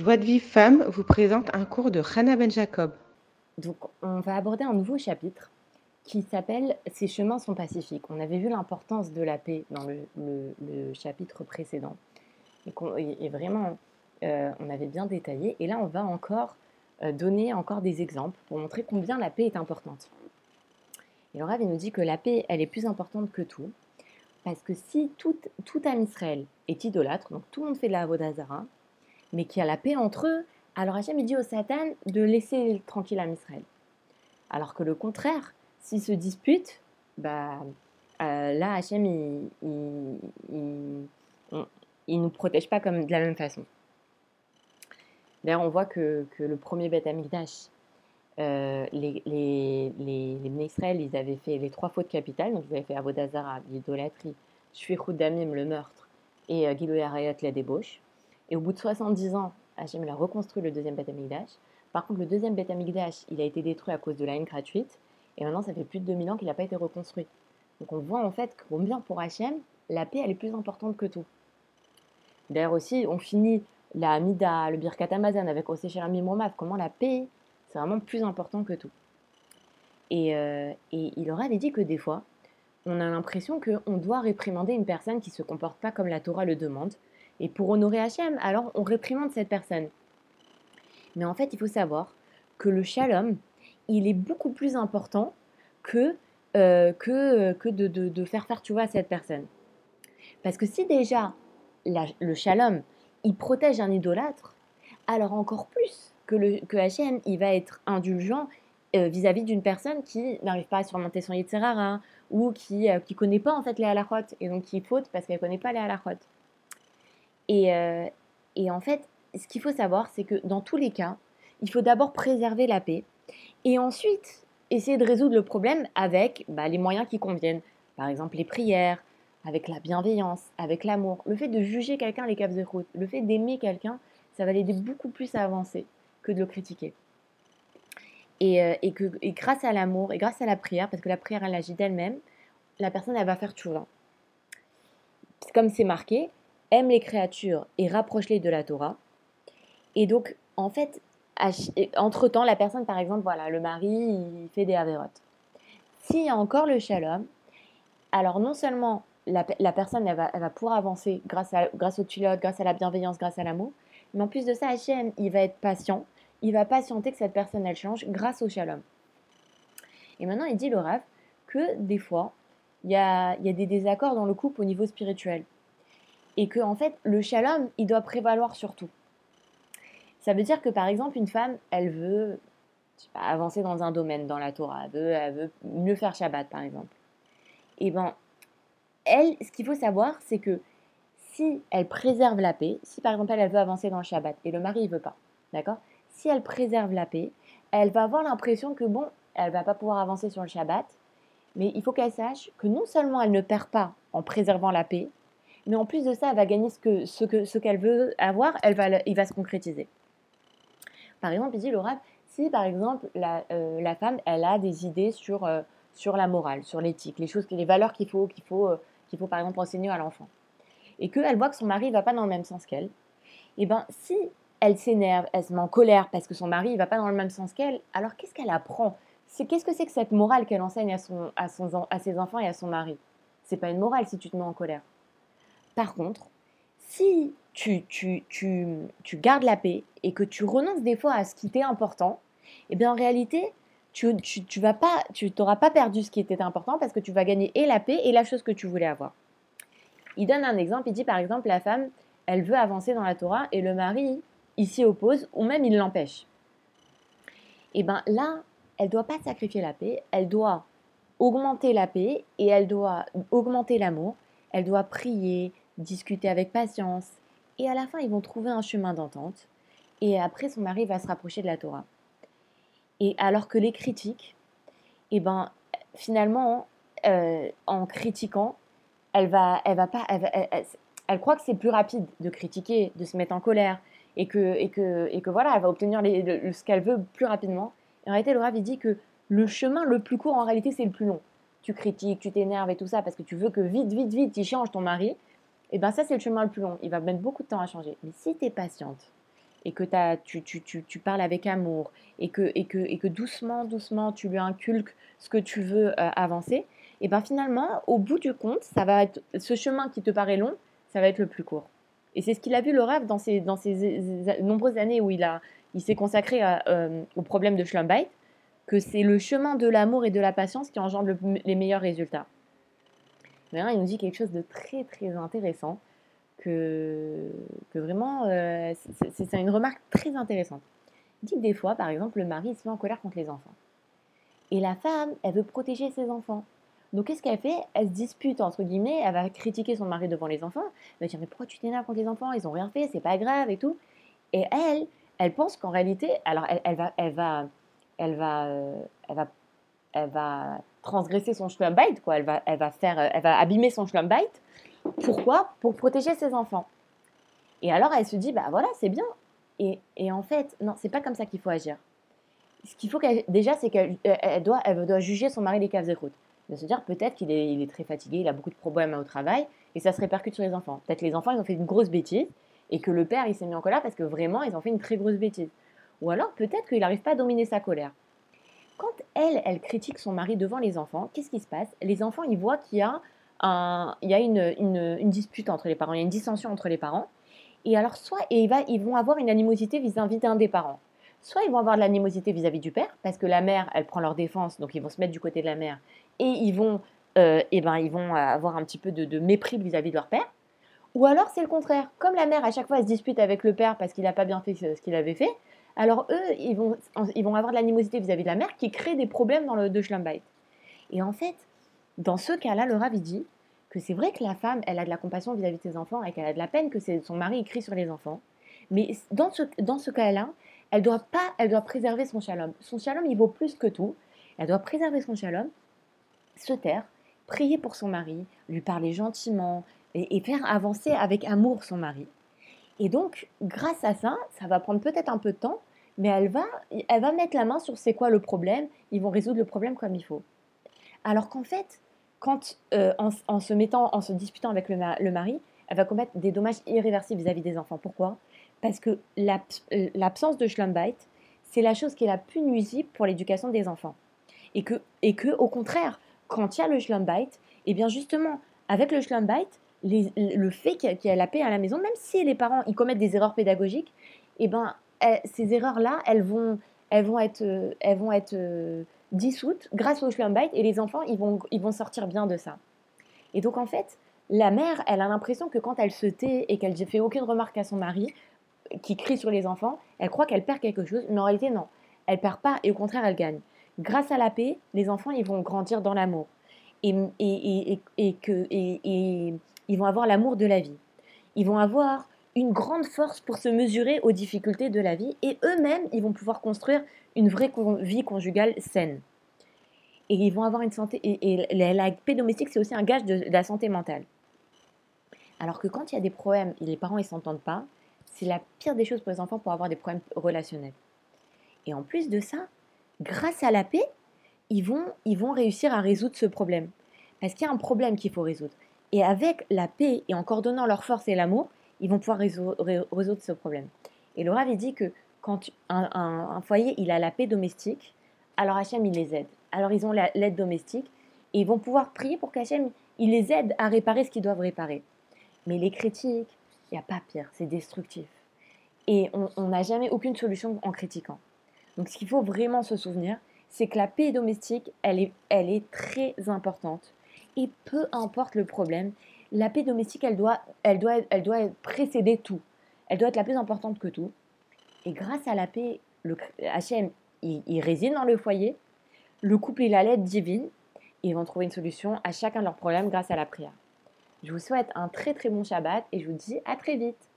Joie de Vive Femme vous présente un cours de Hannah Ben Jacob. Donc, on va aborder un nouveau chapitre qui s'appelle Ces chemins sont pacifiques. On avait vu l'importance de la paix dans le, chapitre précédent. Et, vraiment, euh, on avait bien détaillé. Et là, on va encore euh, donner encore des exemples pour montrer combien la paix est importante. Et le Rav, il nous dit que la paix, elle est plus importante que tout. Parce que si tout, tout Israël est idolâtre, donc tout le monde fait de la Avodazara, mais qu'il y a la paix entre eux, alors Hachem dit au Satan de laisser tranquille âme Israël. Alors que le contraire, s'ils se disputent, bah, euh, là Hachem il, il, nous protège pas comme de la même façon. D'ailleurs, on voit que, le premier Beth Amikdash, euh, les, les, Israël, ils avaient fait les trois fautes capitales. Donc, ils avaient fait Avodazara, l'idolâtrie, Shvichut Damim, le meurtre, et euh, Gilou la débauche. Et au bout de 70 ans, Hachem a reconstruit le deuxième Beth Amikdash. Par contre, le deuxième Beth Amikdash, il a été détruit à cause de la haine gratuite. Et maintenant, ça fait plus de 2000 ans qu'il n'a pas été reconstruit. Donc, on voit en fait combien pour Hachem, la paix, elle est plus importante que tout. D'ailleurs aussi, on finit la Amida, le Birkat Amazon avec Osechelami Momav, comment la paix, c'est vraiment plus important que tout. Et, euh, et il aurait dit que des fois, on a l'impression qu'on doit réprimander une personne qui ne se comporte pas comme la Torah le demande. Et pour honorer Hachem, alors on réprimande cette personne. Mais en fait, il faut savoir que le shalom, il est beaucoup plus important que, euh, que, que de, faire faire tu vois à cette personne. Parce que si déjà le shalom, il protège un idolâtre, alors encore plus que, le, Hachem, il va être indulgent euh, vis-à-vis d'une personne qui n'arrive pas à surmonter son yitzhara ou qui ne euh, connaît pas en fait les halachot et donc qui faute parce qu'elle connaît pas les halachot. Et, euh, et en fait, ce qu'il faut savoir, c'est que dans tous les cas, il faut d'abord préserver la paix et ensuite essayer de résoudre le problème avec bah, les moyens qui conviennent. Par exemple, les prières, avec la bienveillance, avec l'amour. Le fait de juger quelqu'un les caves de route, le fait d'aimer quelqu'un, ça va l'aider beaucoup plus à avancer que de le critiquer. Et, euh, grâce à l'amour et grâce à la prière, parce que la prière elle agit d'elle-même, la personne elle va faire tchouva. Comme c'est marqué, aime les créatures et rapproche-les de la Torah. Et donc, en fait, entre-temps, la personne, par exemple, voilà, le mari, il fait des avérotes. S'il y a encore le shalom, alors non seulement la, personne, elle va, elle va pouvoir avancer grâce, à, grâce au pilote, grâce à la bienveillance, grâce à l'amour. Mais en plus de ça, Hachem, il va être patient. Il va patienter que cette personne, elle change grâce au shalom. Et maintenant, il dit, le Rav, que des fois, il y a, y a des désaccords dans le couple au niveau spirituel. Et que, en fait, le shalom, il doit prévaloir sur tout. Ça veut dire que, par exemple, une femme, elle veut avancer dans un domaine, dans la Torah. Elle veut, mieux faire Shabbat, par exemple. Et ben, elle, ce qu'il faut savoir, c'est que si elle préserve la paix, si par exemple elle veut avancer dans le Shabbat et le mari ne veut pas, d'accord? Si elle préserve la paix, elle va avoir l'impression que bon, elle va pas pouvoir avancer sur le Shabbat, mais il faut qu'elle sache que non seulement elle ne perd pas en préservant la paix, mais en plus de ça, elle va gagner ce que ce que ce qu'elle veut avoir, il va se concrétiser. Par exemple, il dit Laura, si par exemple la, euh, la, femme elle a des idées sur euh, la morale, sur l'éthique, les valeurs euh, qu'il faut par exemple enseigner à l'enfant, et qu'elle voit que son mari ne va pas dans le même sens qu'elle, et eh ben si elle s'énerve, elle se met en colère parce que son mari ne va pas dans le même sens qu'elle, alors qu'est-ce qu'elle apprend? Qu'est-ce que c'est que cette morale qu'elle enseigne à, à ses enfants et à son mari? C'est pas une morale si tu te mets en colère. Par contre, si tu, tu, tu, tu gardes la paix et que tu renonces des fois à ce qui t'est important, eh bien en réalité, tu, tu, tu vas pas, tu t'auras pas perdu ce qui était important parce que tu vas gagner et la paix et la chose que tu voulais avoir. Il donne un exemple, il dit par exemple la femme, elle veut avancer dans la Torah et le mari, il s'y oppose ou même il l'empêche. Et bien là, elle doit pas sacrifier la paix, elle doit augmenter la paix et elle doit augmenter l'amour, elle doit prier, discuter avec patience et à la fin ils vont trouver un chemin d'entente et après son mari va se rapprocher de la Torah. Et alors que les critiques, eh ben, finalement, euh, en critiquant, elle va, elle va pas, elle, croit que c'est plus rapide de critiquer, de se mettre en colère, et que, et que, et que voilà, elle va obtenir ce qu'elle veut plus rapidement. en réalité, le il dit que le chemin le plus court, en réalité, c'est le plus long. Tu critiques, tu t'énerves et tout ça parce que tu veux que vite, vite, vite, il change ton mari. Et eh ben ça, c'est le chemin le plus long. Il va mettre beaucoup de temps à changer. Mais si tu es patiente et que t'as- tu, tu, tu, tu parles avec amour et que, et, que, et que doucement, doucement, tu lui inculques ce que tu veux euh, avancer, et ben finalement, au bout du compte, ça va être ce chemin qui te paraît long, ça va être le plus court. Et c'est ce qu'il a vu le rêve dans ces, dans ces nombreuses années où il, a, il s'est consacré euh, au problème de Schlumbite, que c'est le chemin de l'amour et de la patience qui engendre le- les meilleurs résultats. Maintenant, il nous dit quelque chose de très très intéressant, que, vraiment, euh, c'est- une remarque très intéressante. Il dit que des fois, par exemple, le mari se met en colère contre les enfants. Et la femme, elle veut protéger ses enfants. Donc qu'est-ce qu'elle fait? Elle se dispute, entre guillemets, elle va critiquer son mari devant les enfants. Elle va dire, mais pourquoi tu t'énerves contre les enfants? Ils ont rien fait, c'est pas grave et tout. Et elle, elle pense qu'en réalité, alors elle, va, elle va, elle va, euh, elle va, elle va transgresser son schlumbite, quoi. Elle va, elle va faire, euh, elle va abîmer son schlumbite. Pourquoi? Pour protéger ses enfants. Et alors elle se dit, bah voilà, c'est bien. Et, et en fait, non, c'est pas comme ça qu'il faut agir. Ce qu'il faut déjà, c'est qu'elle elle- elle doit, elle doit juger son mari des caves et croûtes. De se dire peut-être qu'il est, il est très fatigué, il a beaucoup de problèmes au travail, et ça se répercute sur les enfants. Peut-être les enfants, ils ont fait une grosse bêtise, et que le père, il s'est mis en colère parce que vraiment, ils ont fait une très grosse bêtise. Ou alors peut-être qu'il n'arrive pas à dominer sa colère. Quand elle, elle critique son mari devant les enfants, qu'est-ce qui se passe? Les enfants, ils voient qu'il y a, un, il y a une, une- dispute entre les parents, il y a une dissension entre les parents. Et alors, soit et ils vont avoir une animosité vis-à-vis d'un des parents. Soit ils vont avoir de l'animosité vis-à-vis du père, parce que la mère, elle prend leur défense, donc ils vont se mettre du côté de la mère, et ils vont, euh, eh ben, ils vont avoir un petit peu de, de mépris vis-à-vis de leur père. Ou alors c'est le contraire. Comme la mère, à chaque fois, elle se dispute avec le père parce qu'il n'a pas bien fait ce qu'il avait fait, alors eux, ils vont, ils vont avoir de l'animosité vis-à-vis de la mère qui crée des problèmes dans le de Schlumbite. Et en fait, dans ce cas-là, le Rav, dit que c'est vrai que la femme, elle a de la compassion vis-à-vis de ses enfants et qu'elle a de la peine que son mari il crie sur les enfants. Mais dans ce, dans ce cas-là, elle doit pas, elle doit préserver son shalom. Son shalom, il vaut plus que tout. Elle doit préserver son shalom, se taire, prier pour son mari, lui parler gentiment et, et faire avancer avec amour son mari. Et donc, grâce à ça, ça va prendre peut-être un peu de temps, mais elle va, elle va mettre la main sur c'est quoi le problème. Ils vont résoudre le problème comme il faut. Alors qu'en fait, quand euh, en, se mettant, en se disputant avec le, ma- le mari, elle va commettre des dommages irréversibles vis-à-vis des enfants. Pourquoi? Parce que l'abs- l'absence de schlumbite, c'est la chose qui est la plus nuisible pour l'éducation des enfants. Et que, et que, au contraire, quand il y a le schlumbite, et bien justement, avec le schlumbite, le fait qu'il y a- la paix à la maison, même si les parents ils commettent des erreurs pédagogiques, et ben ces erreurs-là, elles vont, elles vont être, euh, elles vont être euh, dissoutes grâce au schlumbite et les enfants ils vont, ils vont sortir bien de ça. Et donc en fait, la mère, elle a l'impression que quand elle se tait et qu'elle ne fait aucune remarque à son mari euh, qui crie sur les enfants, elle croit qu'elle perd quelque chose, mais en réalité non, elle perd pas et au contraire elle gagne. Grâce à la paix, les enfants ils vont grandir dans l'amour et, et, et, et, que, et ils vont avoir l'amour de la vie. Ils vont avoir une grande force pour se mesurer aux difficultés de la vie et eux-mêmes, ils vont pouvoir construire une vraie vie conjugale saine. Et ils vont avoir une santé. Et, la, paix domestique, c'est aussi un gage de, de la santé mentale. Alors que quand il y a des problèmes et les parents ne s'entendent pas, c'est la pire des choses pour les enfants pour avoir des problèmes relationnels. Et en plus de ça, grâce à la paix, ils vont, ils vont réussir à résoudre ce problème. Parce qu'il y a un problème qu'il faut résoudre. Et avec la paix et en coordonnant leur force et l'amour, ils vont pouvoir réso- ré- résoudre ce problème. Et le Rav, il dit que quand un, foyer il a la paix domestique, alors Hachem, il les aide. Alors ils ont la- l'aide domestique et ils vont pouvoir prier pour qu'Hachem, il les aide à réparer ce qu'ils doivent réparer. Mais les critiques, il n'y a pas pire, c'est destructif. Et on n'a jamais aucune solution en critiquant. Donc ce qu'il faut vraiment se souvenir, c'est que la paix domestique, elle est, elle est très importante. Et peu importe le problème, la paix domestique, elle doit, précéder tout. Elle doit être la plus importante que tout. Et grâce à la paix, le il, il réside dans le foyer. Le couple, il a l'aide divine. Ils vont trouver une solution à chacun de leurs problèmes grâce à la prière. Je vous souhaite un très très bon Shabbat et je vous dis à très vite.